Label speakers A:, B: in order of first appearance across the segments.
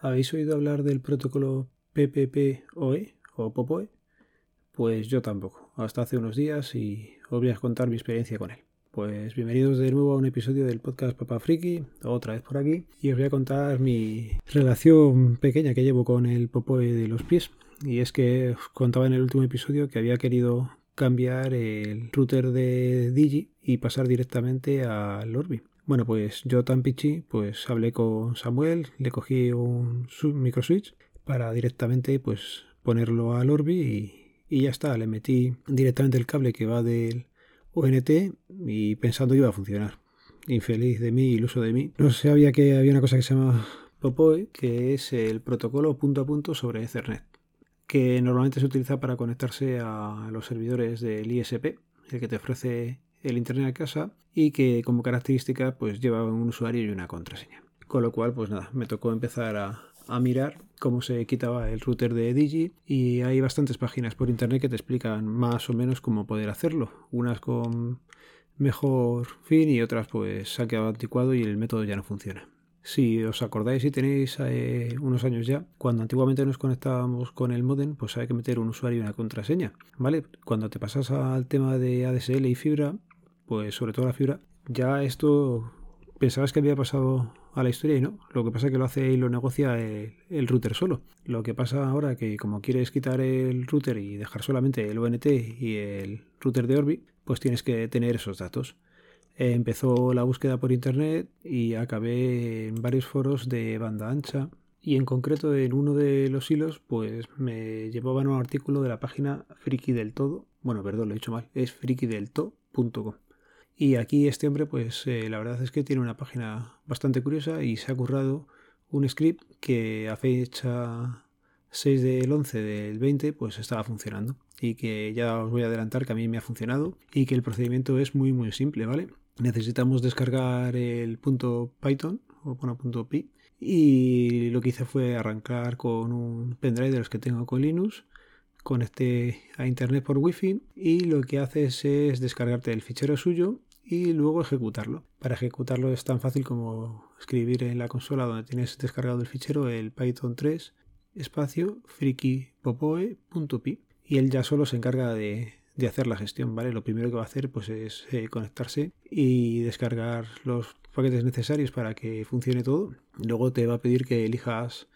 A: ¿Habéis oído hablar del protocolo PPPoE o POPOE? Pues yo tampoco, hasta hace unos días y os voy a contar mi experiencia con él. Pues bienvenidos de nuevo a un episodio del podcast Papa Friki, otra vez por aquí, y os voy a contar mi relación pequeña que llevo con el POPOE de los pies. Y es que os contaba en el último episodio que había querido cambiar el router de Digi y pasar directamente al Orbi. Bueno, pues yo tan pichi, pues hablé con Samuel, le cogí un micro switch para directamente pues ponerlo al Orbi y, ya está, le metí directamente el cable que va del ONT y pensando iba a funcionar. Infeliz de mí, iluso de mí. No sabía que había una cosa que se llama POPOE, que es el protocolo punto a punto sobre Ethernet, que normalmente se utiliza para conectarse a los servidores del ISP, el que te ofrece el internet a casa y que como característica pues lleva un usuario y una contraseña. Con lo cual pues nada, me tocó empezar a, mirar cómo se quitaba el router de Digi y hay bastantes páginas por internet que te explican más o menos cómo poder hacerlo. Unas con mejor fin y otras pues se ha quedado anticuado y el método ya no funciona. Si os acordáis y tenéis eh, unos años ya, cuando antiguamente nos conectábamos con el modem, pues hay que meter un usuario y una contraseña, ¿vale? Cuando te pasas al tema de ADSL y fibra, pues sobre todo la fibra, ya esto pensabas que había pasado a la historia y no. Lo que pasa es que lo hace y lo negocia el, router solo. Lo que pasa ahora que como quieres quitar el router y dejar solamente el ONT y el router de Orbi, pues tienes que tener esos datos. empezó la búsqueda por internet y acabé en varios foros de banda ancha y en concreto en uno de los hilos pues me llevaban un artículo de la página Friki del Todo. Bueno, perdón, lo he dicho mal, es frikidelto.com. Y aquí este hombre, pues eh, la verdad es que tiene una página bastante curiosa y se ha currado un script que a fecha 6 del 11 del 20 pues estaba funcionando y que ya os voy a adelantar que a mí me ha funcionado y que el procedimiento es muy muy simple, ¿vale? Necesitamos descargar el punto Python o bueno, punto .py y lo que hice fue arrancar con un pendrive de los que tengo con Linux conecté a internet por wifi y lo que haces es descargarte el fichero suyo y luego ejecutarlo. Para ejecutarlo es tan fácil como escribir en la consola donde tienes descargado el fichero el python 3 espacio frikipopoe.py y él ya solo se encarga de, hacer la gestión, ¿vale? Lo primero que va a hacer pues es eh, conectarse y descargar los paquetes necesarios para que funcione todo. Luego te va a pedir que elijas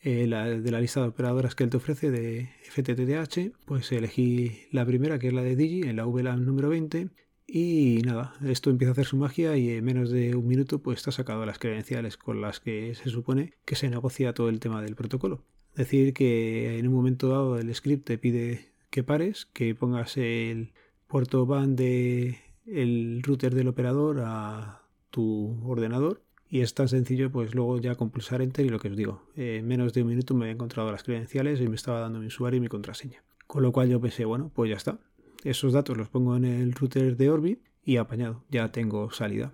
A: eh, la, de la lista de operadoras que él te ofrece de FTTH, pues elegí la primera que es la de Digi en la VLAN número 20 y nada, esto empieza a hacer su magia y en menos de un minuto pues está sacado las credenciales con las que se supone que se negocia todo el tema del protocolo. Decir que en un momento dado el script te pide que pares, que pongas el puerto WAN de el router del operador a tu ordenador y es tan sencillo pues luego ya con pulsar enter y lo que os digo, en menos de un minuto me he encontrado las credenciales y me estaba dando mi usuario y mi contraseña. Con lo cual yo pensé, bueno, pues ya está, esos datos los pongo en el router de Orbi y apañado, ya tengo salida.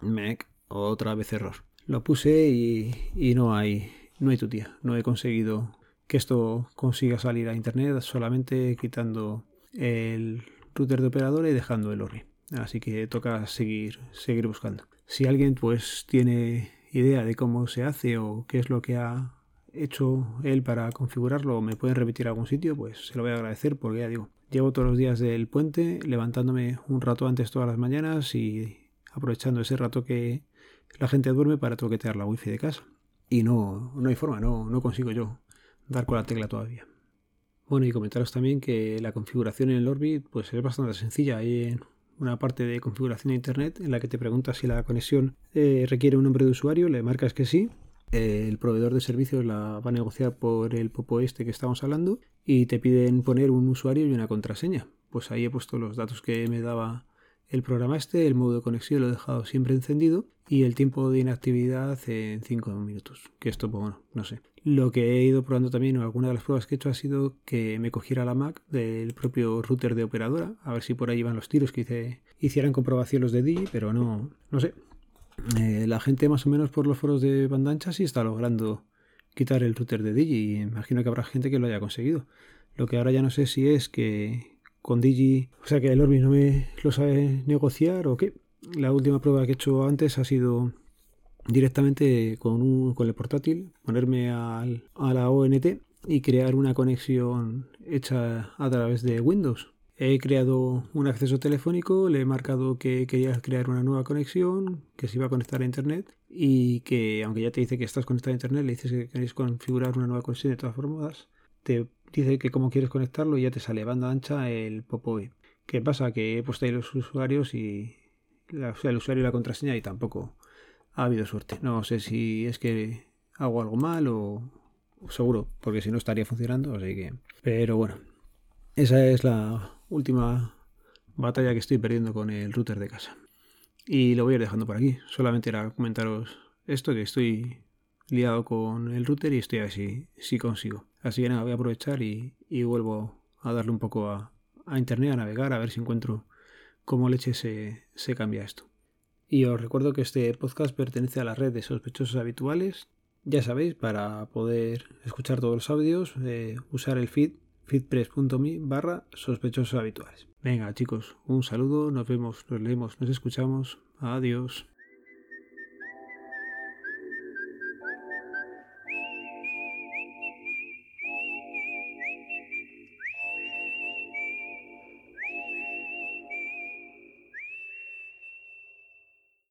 A: Mec, otra vez error. Lo puse y, no hay, no hay tu tía. No he conseguido que esto consiga salir a internet solamente quitando el router de operador y dejando el Orbi. Así que toca seguir, seguir buscando. Si alguien pues tiene idea de cómo se hace o qué es lo que ha hecho él para configurarlo o me pueden repetir algún sitio, pues se lo voy a agradecer porque ya digo, Llevo todos los días del puente levantándome un rato antes todas las mañanas y aprovechando ese rato que la gente duerme para toquetear la wifi de casa. Y no, no hay forma, no, no consigo yo dar con la tecla todavía. Bueno, y comentaros también que la configuración en el Orbit pues es bastante sencilla. Hay una parte de configuración de Internet en la que te preguntas si la conexión eh, requiere un nombre de usuario, le marcas que sí el proveedor de servicios la va a negociar por el popo este que estamos hablando y te piden poner un usuario y una contraseña. Pues ahí he puesto los datos que me daba el programa este, el modo de conexión lo he dejado siempre encendido y el tiempo de inactividad en 5 minutos. Que esto, pues bueno, no sé. Lo que he ido probando también, o alguna de las pruebas que he hecho, ha sido que me cogiera la Mac del propio router de operadora, a ver si por ahí van los tiros que hice, hicieran comprobación los de Digi, pero no, no sé. Eh, la gente más o menos por los foros de banda ancha sí está logrando quitar el router de Digi imagino que habrá gente que lo haya conseguido. Lo que ahora ya no sé si es que con Digi, o sea que el Orbi no me lo sabe negociar o qué. La última prueba que he hecho antes ha sido directamente con, un, el portátil, ponerme a la ONT y crear una conexión hecha a través de Windows. He creado un acceso telefónico, le he marcado que quería crear una nueva conexión, que se iba a conectar a Internet y que, aunque ya te dice que estás conectado a Internet, le dices que queréis configurar una nueva conexión de todas formas, te dice que cómo quieres conectarlo y ya te sale banda ancha el POPOE. ¿Qué pasa? Que he puesto ahí los usuarios y la, el usuario y la contraseña y tampoco ha habido suerte. No sé si es que hago algo mal o seguro, porque si no estaría funcionando, así que... Pero bueno, esa es la última batalla que estoy perdiendo con el router de casa. Y lo voy a ir dejando por aquí. Solamente era comentaros esto, que estoy liado con el router y estoy a ver si, consigo. Así que nada, voy a aprovechar y, vuelvo a darle un poco a, internet, a navegar, a ver si encuentro cómo leche se, se cambia esto. Y os recuerdo que este podcast pertenece a la red de sospechosos habituales. Ya sabéis, para poder escuchar todos los audios, eh, usar el feed feedpress.me barra sospechosos habituales. Venga chicos, un saludo, nos vemos, nos leemos, nos escuchamos. Adiós.